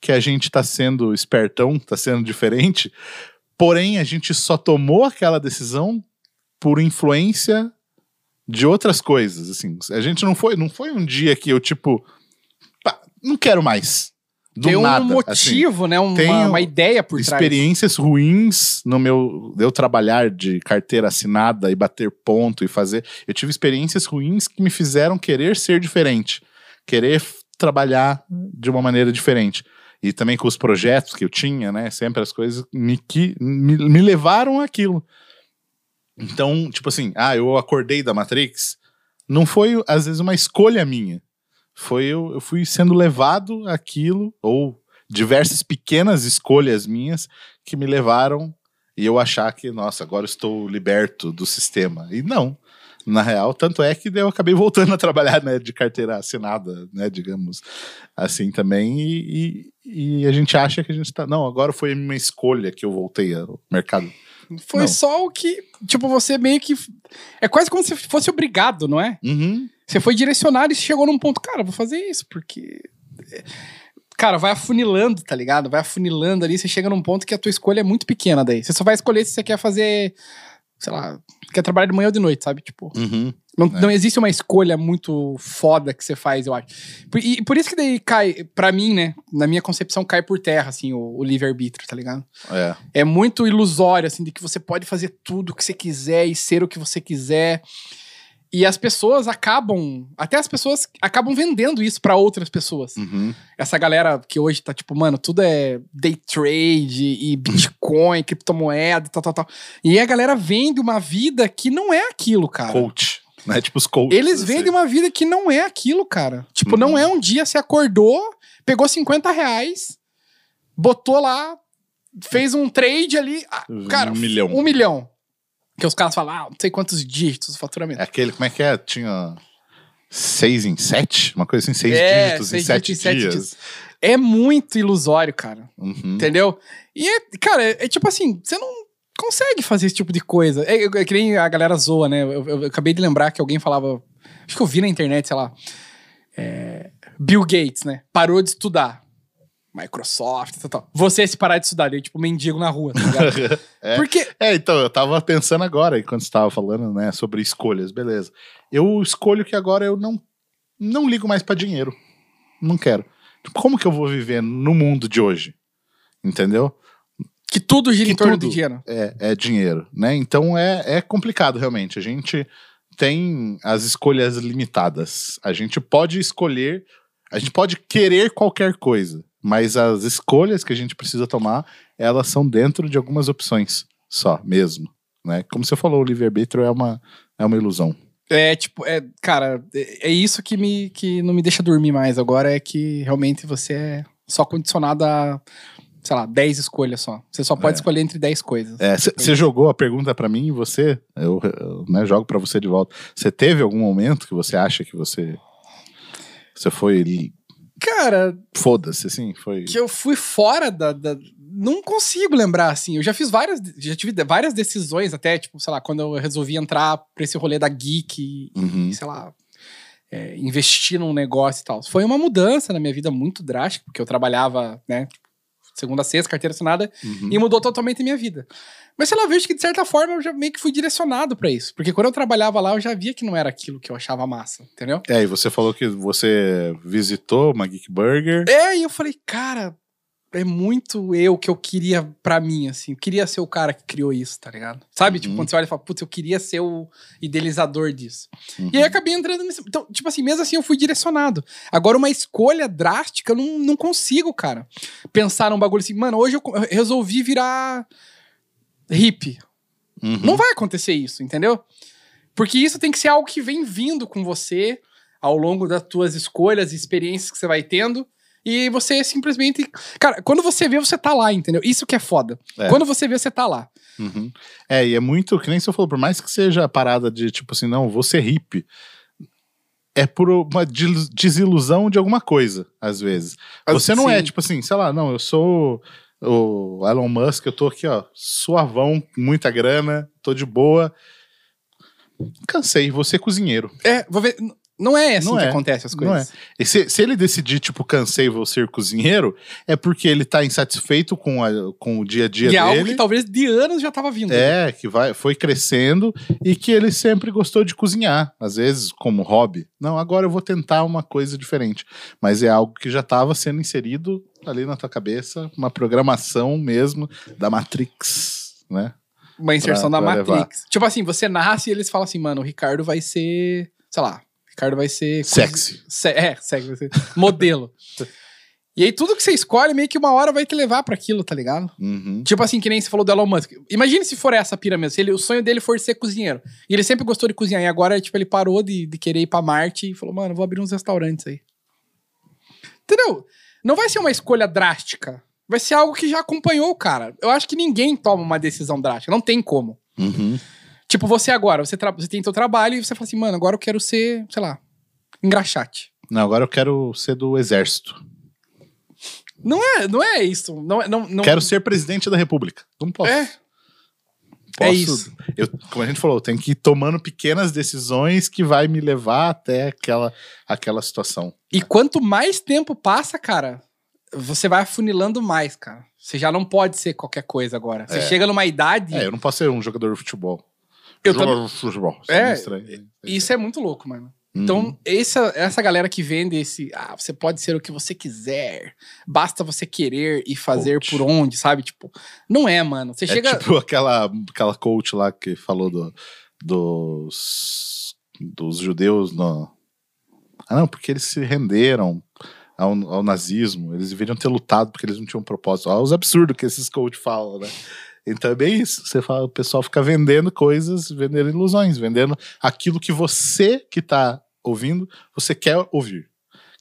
que a gente tá sendo espertão, tá sendo diferente, porém a gente só tomou aquela decisão por influência de outras coisas, assim. A gente não foi, não foi um dia que eu tipo, pá, não quero mais. Do tem um nada, assim. motivo, né? Uma, tem uma ideia por trás. experiências ruins no meu eu trabalhar de carteira assinada e bater ponto e fazer. Eu tive experiências ruins que me fizeram querer ser diferente, querer trabalhar de uma maneira diferente. E também com os projetos que eu tinha, né? Sempre as coisas me, que, me, me levaram àquilo. Então, tipo assim, ah, eu acordei da Matrix. Não foi, às vezes, uma escolha minha. Foi eu, eu fui sendo levado àquilo, ou diversas pequenas escolhas minhas que me levaram e eu achar que, nossa, agora estou liberto do sistema. E não. Na real, tanto é que eu acabei voltando a trabalhar né, de carteira assinada, né, digamos assim também, e, e, e a gente acha que a gente está. Não, agora foi uma escolha que eu voltei ao mercado. Foi Não. só o que, tipo, você meio que. É quase como se fosse obrigado, não é? Uhum. Você foi direcionado e chegou num ponto, cara, vou fazer isso, porque. Cara, vai afunilando, tá ligado? Vai afunilando ali, você chega num ponto que a tua escolha é muito pequena daí. Você só vai escolher se você quer fazer, sei lá, quer trabalhar de manhã ou de noite, sabe? Tipo, Uhum. Não, É. não existe uma escolha muito foda que você faz, eu acho. Por- E por isso que daí cai, pra mim, né, na minha concepção, cai por terra, assim, o, o livre-arbítrio, tá ligado? É. É muito ilusório, assim, de que você pode fazer tudo o que você quiser e ser o que você quiser. E as pessoas acabam, até as pessoas acabam vendendo isso pra outras pessoas. Uhum. Essa galera que hoje tá tipo, mano, tudo é day trade e Bitcoin, criptomoeda e tal, tal, tal. E a galera vende uma vida que não é aquilo, cara. Coach. Né? Tipo os coaches. Eles assim. vendem uma vida que não é aquilo, cara. Tipo, Uhum. não é um dia você acordou, pegou 50 reais, botou lá, fez um trade ali. ah, Cara, Um milhão. Um milhão. Que os caras falam, ah, não sei quantos dígitos o faturamento. É aquele, como é que é? Tinha seis em sete? Uma coisa assim, seis É, dígitos seis em sete dígitos em sete dias. dias. É muito ilusório, cara. Uhum. Entendeu? E, é, cara, é, é tipo assim, você não consegue fazer esse tipo de coisa. É, é, é que nem a galera zoa, né? Eu, eu- eu acabei de lembrar que alguém falava. Acho que eu vi na internet, sei lá. é, Bill Gates, né? Parou de estudar. Microsoft, tal, tal. Você se parar de estudar, daí, tipo, mendigo na rua, tá ligado? É. Porque. É, então, eu tava pensando agora, enquanto você tava falando, né, sobre escolhas, beleza. Eu escolho que agora eu não, não ligo mais pra dinheiro. Não quero. Como que eu vou viver no mundo de hoje? Entendeu? Que tudo gira Que em torno de dinheiro. É, é dinheiro, né? Então é, é complicado, realmente. A gente tem as escolhas limitadas. A gente pode escolher, a gente pode querer qualquer coisa, mas as escolhas que a gente precisa tomar, elas são dentro de algumas opções só, mesmo. Né? Como você falou, o livre-arbítrio é uma, é uma ilusão. É, tipo, é, cara, é, é isso que, me, que não me deixa dormir mais agora, é que realmente você é só condicionado a, sei lá, 10 escolhas só. Você só pode É. escolher entre 10 coisas. Você jogou a pergunta pra mim e você, eu, eu, né, jogo pra você de volta. Você teve algum momento que você acha que você você foi Cara, foda-se assim, foi que eu fui fora da, da- Não consigo lembrar, assim. Eu já fiz várias. Já tive várias decisões, até, tipo, sei lá, quando eu resolvi entrar pra esse rolê da geek e, Uhum. e, sei lá, é, investir num negócio e tal. Foi uma mudança na minha vida muito drástica, porque eu trabalhava, né? Segunda a sexta, carteira assinada, Uhum. e mudou totalmente a minha vida. Mas sei lá, vejo que de certa forma eu já meio que fui direcionado pra isso. Porque quando eu trabalhava lá, eu já via que não era aquilo que eu achava massa, entendeu? É, e você falou que você visitou uma Geek Burger. É, e eu falei, cara, é muito eu que eu queria pra mim, assim. Eu queria ser o cara que criou isso, tá ligado? Sabe? Tipo, Uhum. quando você olha e fala, putz, eu queria ser o idealizador disso. Uhum. E aí eu acabei entrando nesse. Então, tipo assim, mesmo assim eu fui direcionado. Agora, uma escolha drástica, eu não, não consigo, cara. Pensar num bagulho assim, mano, hoje eu resolvi virar hippie. Uhum. Não vai acontecer isso, entendeu? Porque isso tem que ser algo que vem vindo com você ao longo das tuas escolhas e experiências que você vai tendo. E você simplesmente. Cara, quando você vê, você tá lá, entendeu? Isso que é foda. É. Quando você vê, você tá lá. Uhum. É, e é muito, que nem você falou, por mais que seja a parada de tipo assim, não, vou ser hippie. É por uma des- desilusão de alguma coisa, às vezes. Você não é Sim. tipo assim, sei lá, não, eu sou o Elon Musk, eu tô aqui, ó, suavão, muita grana, tô de boa. Cansei, vou ser cozinheiro. É, vou ver. Não é assim Não que é. acontece as coisas. E se, se ele decidir, tipo, cansei, vou ser cozinheiro, é porque ele tá insatisfeito com, a- com o dia a dia E é dele. algo que talvez de anos já tava vindo. É, que vai, foi crescendo e que ele sempre gostou de cozinhar, às vezes como hobby. Não, agora eu vou tentar uma coisa diferente. Mas é algo que já estava sendo inserido ali na tua cabeça, uma programação mesmo da Matrix, né? Uma inserção Pra- da pra levar. Matrix. Tipo assim, você nasce e eles falam assim, mano, o Ricardo vai ser. Sei lá. Ricardo vai ser. Sexy. Se- é, sexy, vai ser modelo. e aí tudo que você escolhe, meio que uma hora vai te levar pra aquilo, tá ligado? Uhum. Tipo assim, que nem você falou do Elon Musk. Imagine se for essa pira mesmo. Se ele, o sonho dele for ser cozinheiro. E ele sempre gostou de cozinhar. E agora, tipo, ele parou de, de querer ir pra Marte e falou, mano, vou abrir uns restaurantes aí. Entendeu? Não vai ser uma escolha drástica. Vai ser algo que já acompanhou o cara. Eu acho que ninguém toma uma decisão drástica. Não tem como. Uhum. Tipo, você agora, você, você tem seu trabalho e você fala assim, mano, agora eu quero ser, sei lá, engraxate. Não, agora eu quero ser do exército. Não é, não é isso. Não, é- não, não, Quero ser presidente da república. Não posso. É. Posso, É isso. Eu, como a gente falou, eu tenho que ir tomando pequenas decisões que vai me levar até aquela, aquela situação. E quanto mais tempo passa, cara, você vai afunilando mais, cara. Você já não pode ser qualquer coisa agora. Você É. chega numa idade. É, eu não posso ser um jogador de futebol. Eu de futebol. Isso É, meio estranho. Isso é muito louco, mano. Uhum. Então, essa, essa galera que vende esse. Ah, você pode ser o que você quiser. Basta você querer e fazer Coach. por onde, sabe? Tipo, não é, mano. Você É chega. tipo aquela, aquela coach lá que falou do, dos, dos judeus no... Ah, não, porque eles se renderam ao, ao nazismo. Eles deveriam ter lutado porque eles não tinham propósito. Olha os absurdos que esses coach falam, né? Então é bem isso. Você fala, o pessoal fica vendendo coisas, vendendo ilusões, vendendo aquilo que você que tá ouvindo, você quer ouvir.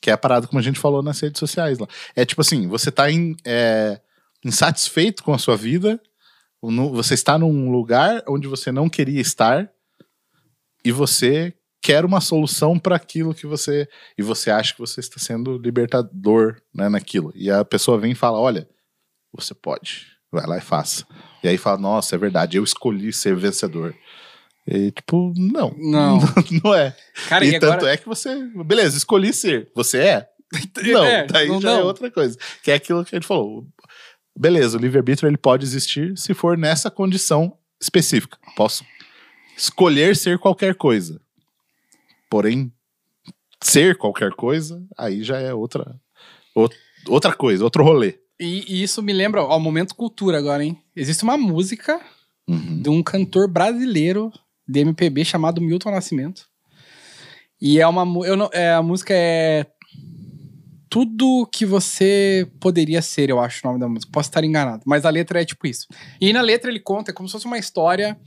Que é a parada como a gente falou nas redes sociais lá. É tipo assim, você tá em, é, insatisfeito com a sua vida, você está num lugar onde você não queria estar e você quer uma solução para aquilo que você e você acha que você está sendo libertador né, naquilo e a pessoa vem e fala olha você pode vai lá e faça e aí fala nossa é verdade eu escolhi ser vencedor e tipo não Não. não é Cara, e, e tanto agora. é que você beleza escolhi ser você é não É, daí não- já é não. outra coisa que é aquilo que a gente falou beleza, o livre-arbítrio ele pode existir se for nessa condição específica. Posso escolher ser qualquer coisa. Porém, ser qualquer coisa, aí já é outra, ou- outra coisa, outro rolê. E, e isso me lembra, ó, momento cultura agora, hein? Existe uma música Uhum. de um cantor brasileiro de MPB chamado Milton Nascimento. E é uma eu não, é, a música é tudo que você poderia ser, eu acho o nome da música. Posso estar enganado, mas a letra é tipo isso. E na letra ele conta é como se fosse uma história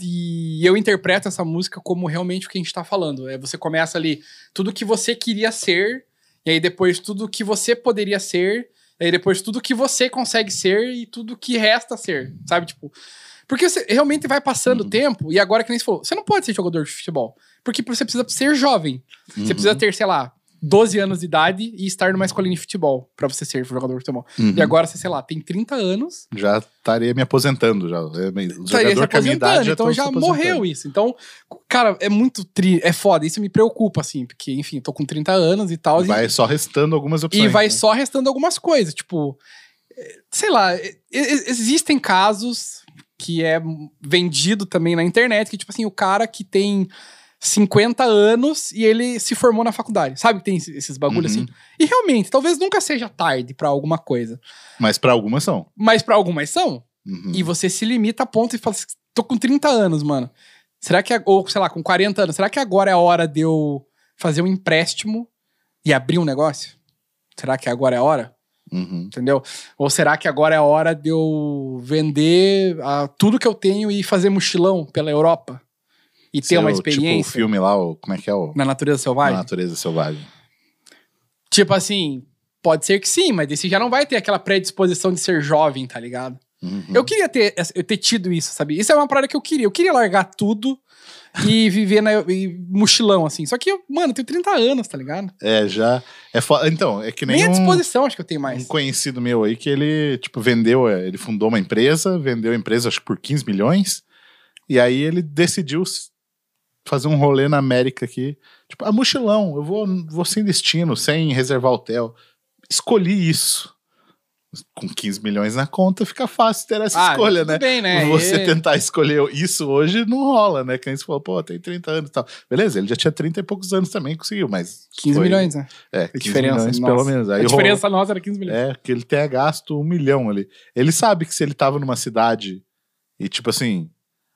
e eu interpreto essa música como realmente o que a gente tá falando. É você começa ali tudo que você queria ser, e aí depois tudo que você poderia ser, e aí depois tudo que você consegue ser e tudo que resta ser, sabe? Tipo, porque você realmente vai passando o Uhum. tempo, e agora que nem você falou, você não pode ser jogador de futebol, porque você precisa ser jovem. Você Uhum. precisa ter, sei lá, 12 anos de idade e estar numa escolinha de futebol pra você ser jogador de futebol. Uhum. E agora você, sei lá, tem 30 anos, Já estaria me aposentando. Já. É meio- O jogador com a minha idade aposentando, já então tão já morreu isso. Então, cara, é muito tri, é foda, isso me preocupa assim, porque enfim, tô com 30 anos e tal, e- Vai só restando algumas opções. e vai né? só restando algumas coisas, tipo, eh, sei lá, eh, eh, existem casos que é vendido também na internet, que tipo assim, o cara que tem 50 anos e ele se formou na faculdade. Sabe que tem esse- esses bagulhos Uhum. assim? E realmente, talvez nunca seja tarde pra alguma coisa. Mas pra algumas são. Mas pra algumas são. Uhum. E você se limita a ponto e fala assim, tô com 30 anos, mano. Será que, ou sei lá, com 40 anos, será que agora é a hora de eu fazer um empréstimo e abrir um negócio? Será que agora é a hora? Uhum. Entendeu? Ou será que agora é a hora de eu vender ah, tudo que eu tenho e fazer mochilão pela Europa? E ter uma Tipo o experiência filme lá, o, como é que é o... na natureza Na selvagem? Natureza Selvagem. Tipo assim, pode ser que sim, mas esse já não vai ter aquela predisposição de ser jovem, tá ligado? Uhum. Eu queria ter, eu ter tido isso, sabe? Isso é uma parada que eu queria. Eu queria largar tudo e viver na e mochilão, assim. Só que, eu, mano, eu tenho 30 anos, tá ligado? É, já... É fo... Então, é que nem, Nem a um, disposição acho que eu tenho mais. um conhecido meu aí que ele, tipo, vendeu... é, Ele fundou uma empresa, vendeu a empresa, acho que por 15 milhões. E aí ele decidiu fazer um rolê na América aqui. Tipo, a mochilão, eu vou, vou sem destino, sem reservar hotel. Escolhi isso. Com 15 milhões na conta, fica fácil ter essa Ah, escolha, né? bem, né? Você E- tentar escolher isso hoje não rola, né? Quem você falou, pô, tem 30 anos e tal. Beleza, ele já tinha 30 e poucos anos também, conseguiu, mas. 15 foi- milhões, né? É, A 15 diferença, milhões, nossa. pelo menos. Aí a rolou- diferença nossa era 15 milhões. É, que ele tenha gasto um milhão ali. Ele sabe que se ele tava numa cidade e, tipo assim,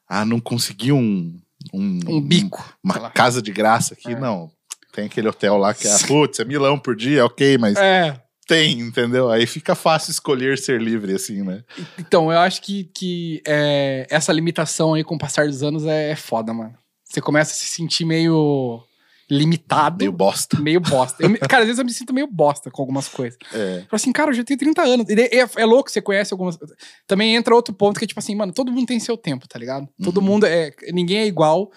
ah, não conseguiu um. Um, Um bico. Uma lá. casa de graça aqui, É. não. Tem aquele hotel lá que é, putz, é milão por dia, ok, mas É. tem, entendeu? Aí fica fácil escolher ser livre, assim, né? Então, eu acho que, que é, essa limitação aí com o passar dos anos é, é foda, mano. Você começa a se sentir meio limitado. Meio bosta. meio bosta. Eu cara, às vezes eu me sinto meio bosta com algumas coisas. É. Falo assim, cara, eu já tenho 30 anos. E É, é louco, você conhece algumas. Também entra outro ponto que é tipo assim, mano, todo mundo tem seu tempo, tá ligado? Todo Uhum. mundo é. Ninguém é igual.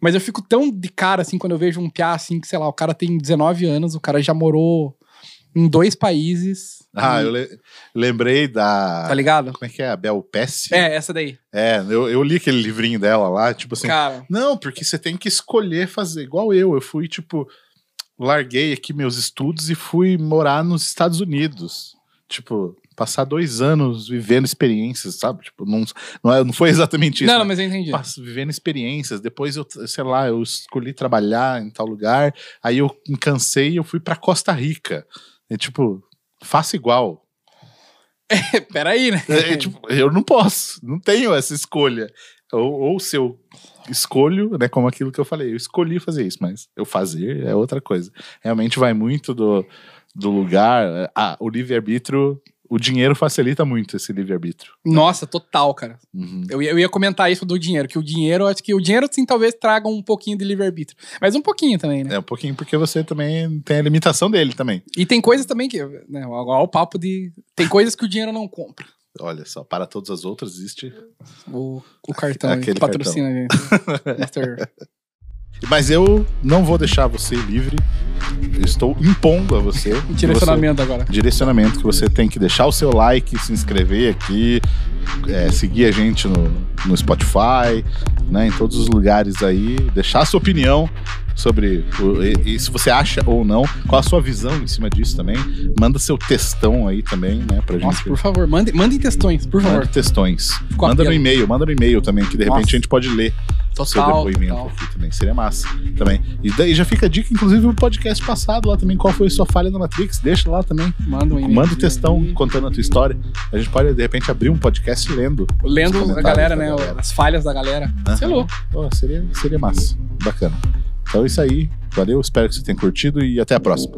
Mas eu fico tão de cara, assim, quando eu vejo um piá, assim, que, sei lá, o cara tem 19 anos, o cara já morou em dois países. Ah, e- eu le- lembrei da. Tá ligado? Como é que é? A Bel Pesce? É, essa daí. É, eu, eu li aquele livrinho dela lá, tipo assim. Cara, Não, porque você tem que escolher fazer. Igual eu. Eu fui, tipo, larguei aqui meus estudos e fui morar nos Estados Unidos. Tipo, passar dois anos vivendo experiências, sabe? Tipo, não, não, é- não foi exatamente isso. não, não, né? mas eu entendi. Passo vivendo experiências. Depois eu, sei lá, eu escolhi trabalhar em tal lugar. Aí eu me cansei e eu fui pra Costa Rica. É tipo, faça igual. Peraí, né? É, tipo, eu não posso, não tenho essa escolha. Ou, ou se eu escolho, né, como aquilo que eu falei, eu escolhi fazer isso, mas eu fazer é outra coisa. Realmente vai muito do, do lugar. Ah, o livre-arbítrio, o dinheiro facilita muito esse livre-arbítrio. Nossa, total, cara. Uhum. Eu ia, eu ia comentar isso do dinheiro, que o dinheiro, acho que o dinheiro, sim, talvez traga um pouquinho de livre-arbítrio. Mas um pouquinho também, né? É um pouquinho porque você também tem a limitação dele também. E tem coisas também que, né, olha o papo de... Tem coisas que o dinheiro não compra. Olha só, para todas as outras existe. O, o cartão Aquele patrocina. Mr. Mas eu não vou deixar você livre. Eu estou impondo a você. que você- Direcionamento agora. direcionamento que você tem que deixar o seu like, se inscrever aqui, é, seguir a gente no, no Spotify, né, em todos os lugares aí, deixar a sua opinião sobre o, e, e se você acha ou não, qual a sua visão em cima disso também. Manda seu textão aí também, né, pra gente. Nossa, por favor, mandem, mandem textões, por favor. Manda textões. Ficou Manda no e-mail, manda no e-mail também, que de repente Nossa. a gente pode ler o seu Total, depoimento total. aqui também. Seria massa também. E daí já fica a dica, inclusive, o podcast passado lá também, qual foi a sua falha na Matrix. Deixa lá também. Manda um e-mail. Manda o textão contando a tua história. A gente pode, de repente, abrir um podcast lendo. Lendo a galera, né? galera. As falhas da galera. Você é Aham. louco. Seria, seria massa. Bacana. Então é isso aí. Valeu, espero que você tenha curtido e até a próxima.